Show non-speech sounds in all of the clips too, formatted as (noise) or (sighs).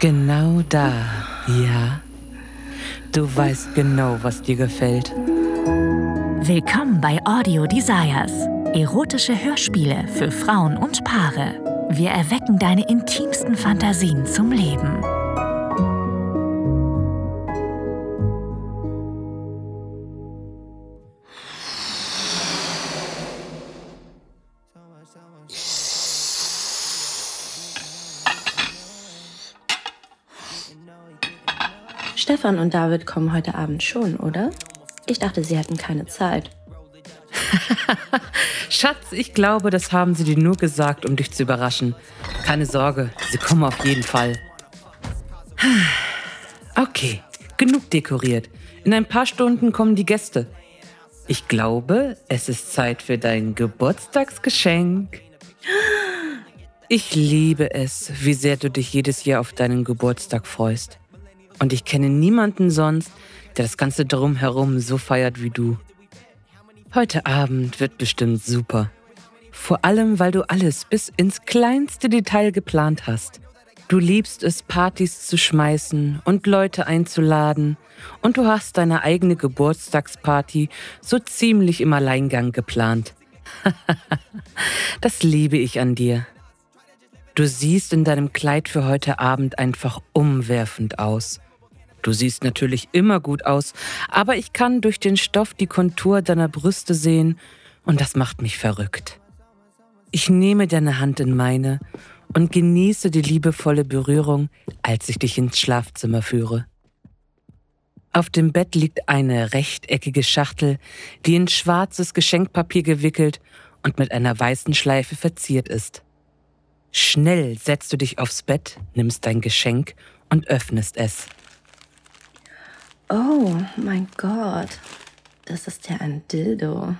Genau da, ja. Du weißt genau, was dir gefällt. Willkommen bei Audio Desires. Erotische Hörspiele für Frauen und Paare. Wir erwecken deine intimsten Fantasien zum Leben. Stefan und David kommen heute Abend schon, oder? Ich dachte, sie hätten keine Zeit. (laughs) Schatz, ich glaube, das haben sie dir nur gesagt, um dich zu überraschen. Keine Sorge, sie kommen auf jeden Fall. (sighs) Okay, genug dekoriert. In ein paar Stunden kommen die Gäste. Ich glaube, es ist Zeit für dein Geburtstagsgeschenk. (gasps) Ich liebe es, wie sehr du dich jedes Jahr auf deinen Geburtstag freust. Und ich kenne niemanden sonst, der das Ganze drumherum so feiert wie du. Heute Abend wird bestimmt super. Vor allem, weil du alles bis ins kleinste Detail geplant hast. Du liebst es, Partys zu schmeißen und Leute einzuladen. Und du hast deine eigene Geburtstagsparty so ziemlich im Alleingang geplant. (laughs) das liebe ich an dir. Du siehst in deinem Kleid für heute Abend einfach umwerfend aus. Du siehst natürlich immer gut aus, aber ich kann durch den Stoff die Kontur deiner Brüste sehen und das macht mich verrückt. Ich nehme deine Hand in meine und genieße die liebevolle Berührung, als ich dich ins Schlafzimmer führe. Auf dem Bett liegt eine rechteckige Schachtel, die in schwarzes Geschenkpapier gewickelt und mit einer weißen Schleife verziert ist. Schnell setzt du dich aufs Bett, nimmst dein Geschenk und öffnest es. Oh mein Gott, das ist ja ein Dildo.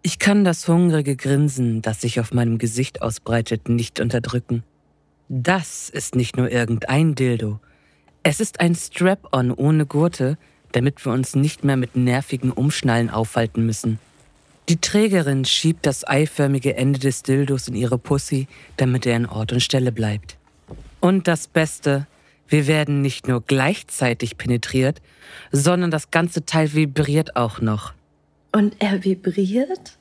Ich kann das hungrige Grinsen, das sich auf meinem Gesicht ausbreitet, nicht unterdrücken. Das ist nicht nur irgendein Dildo. Es ist ein Strap-on ohne Gurte, damit wir uns nicht mehr mit nervigen Umschnallen aufhalten müssen. Die Trägerin schiebt das eiförmige Ende des Dildos in ihre Pussy, damit er in Ort und Stelle bleibt. Und das Beste, wir werden nicht nur gleichzeitig penetriert, sondern das ganze Teil vibriert auch noch. Und er vibriert?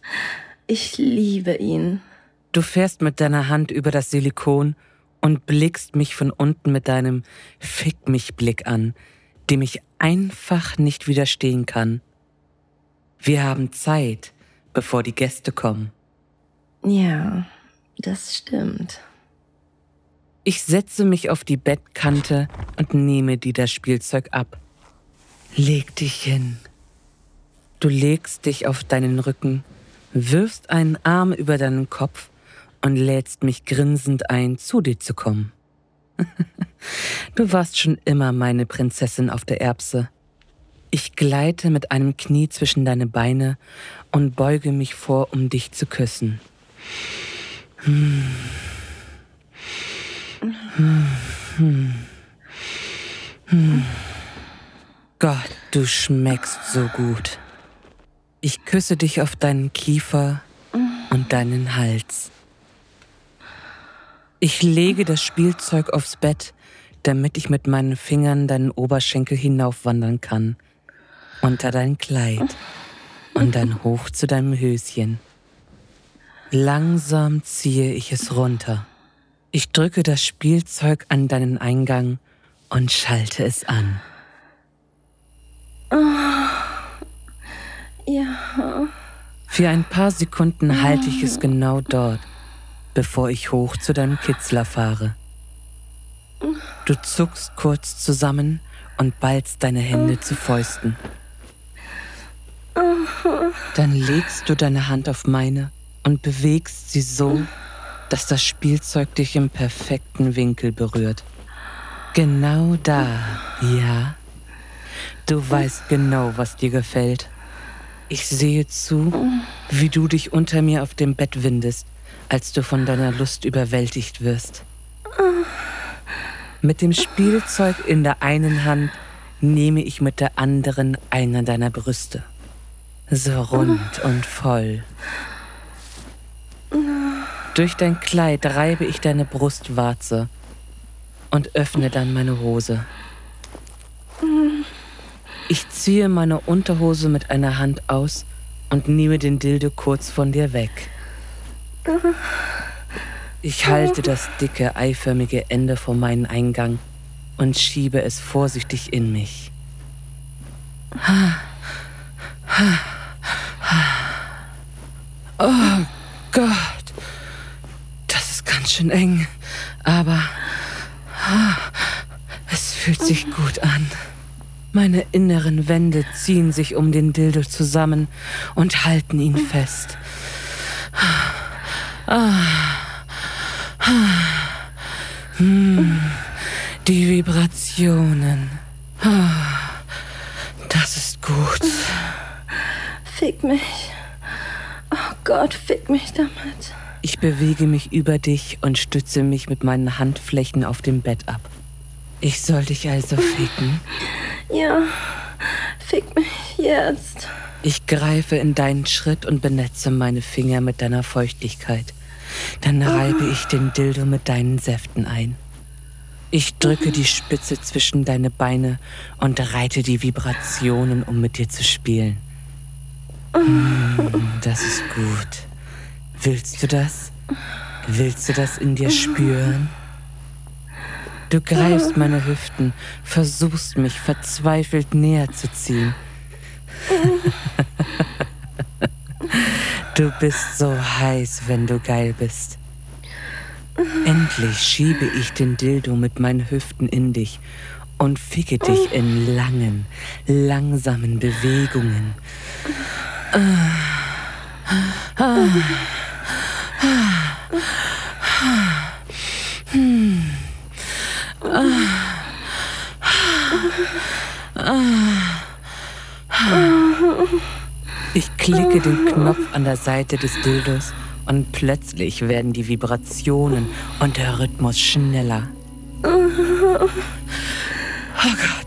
Ich liebe ihn. Du fährst mit deiner Hand über das Silikon und blickst mich von unten mit deinem Fick mich Blick an, dem ich einfach nicht widerstehen kann. Wir haben Zeit, bevor die Gäste kommen. Ja, das stimmt. Ich setze mich auf die Bettkante und nehme dir das Spielzeug ab. Leg dich hin. Du legst dich auf deinen Rücken, wirfst einen Arm über deinen Kopf und lädst mich grinsend ein, zu dir zu kommen. (laughs) du warst schon immer meine Prinzessin auf der Erbse. Ich gleite mit einem Knie zwischen deine Beine und beuge mich vor, um dich zu küssen. Hm. Gott, du schmeckst so gut. Ich küsse dich auf deinen Kiefer und deinen Hals. Ich lege das Spielzeug aufs Bett, damit ich mit meinen Fingern deinen Oberschenkel hinaufwandern kann, unter dein Kleid und dann hoch zu deinem Höschen. Langsam ziehe ich es runter. Ich drücke das Spielzeug an deinen Eingang und schalte es an. Oh, ja. Für ein paar Sekunden halte ich es genau dort, bevor ich hoch zu deinem Kitzler fahre. Du zuckst kurz zusammen und ballst deine Hände zu Fäusten. Dann legst du deine Hand auf meine und bewegst sie so, dass das Spielzeug dich im perfekten Winkel berührt. Genau da, ja. Du weißt genau, was dir gefällt. Ich sehe zu, wie du dich unter mir auf dem Bett windest, als du von deiner Lust überwältigt wirst. Mit dem Spielzeug in der einen Hand nehme ich mit der anderen einer deiner Brüste. So rund und voll. Durch dein Kleid reibe ich deine Brustwarze und öffne dann meine Hose. Ich ziehe meine Unterhose mit einer Hand aus und nehme den Dildo kurz von dir weg. Ich halte das dicke, eiförmige Ende vor meinen Eingang und schiebe es vorsichtig in mich. Oh Gott, das ist ganz schön eng, aber es fühlt sich gut an. Meine inneren Wände ziehen sich um den Dildo zusammen und halten ihn fest. Die Vibrationen. Das ist gut. Fick mich. Gott, fick mich damit. Ich bewege mich über dich und stütze mich mit meinen Handflächen auf dem Bett ab. Ich soll dich also ficken? Ja, fick mich jetzt. Ich greife in deinen Schritt und benetze meine Finger mit deiner Feuchtigkeit. Dann reibe ich den Dildo mit deinen Säften ein. Ich drücke die Spitze zwischen deine Beine und reite die Vibrationen, um mit dir zu spielen. (laughs) Das ist gut. Willst du das? Willst du das in dir spüren? Du greifst meine Hüften, versuchst mich verzweifelt näher zu ziehen. du bist so heiß, wenn du geil bist. Endlich schiebe ich den Dildo mit meinen Hüften in dich und ficke dich in langen, langsamen Bewegungen. Ich klicke den Knopf an der Seite des Dildos und plötzlich werden die Vibrationen und der Rhythmus schneller. Oh Gott.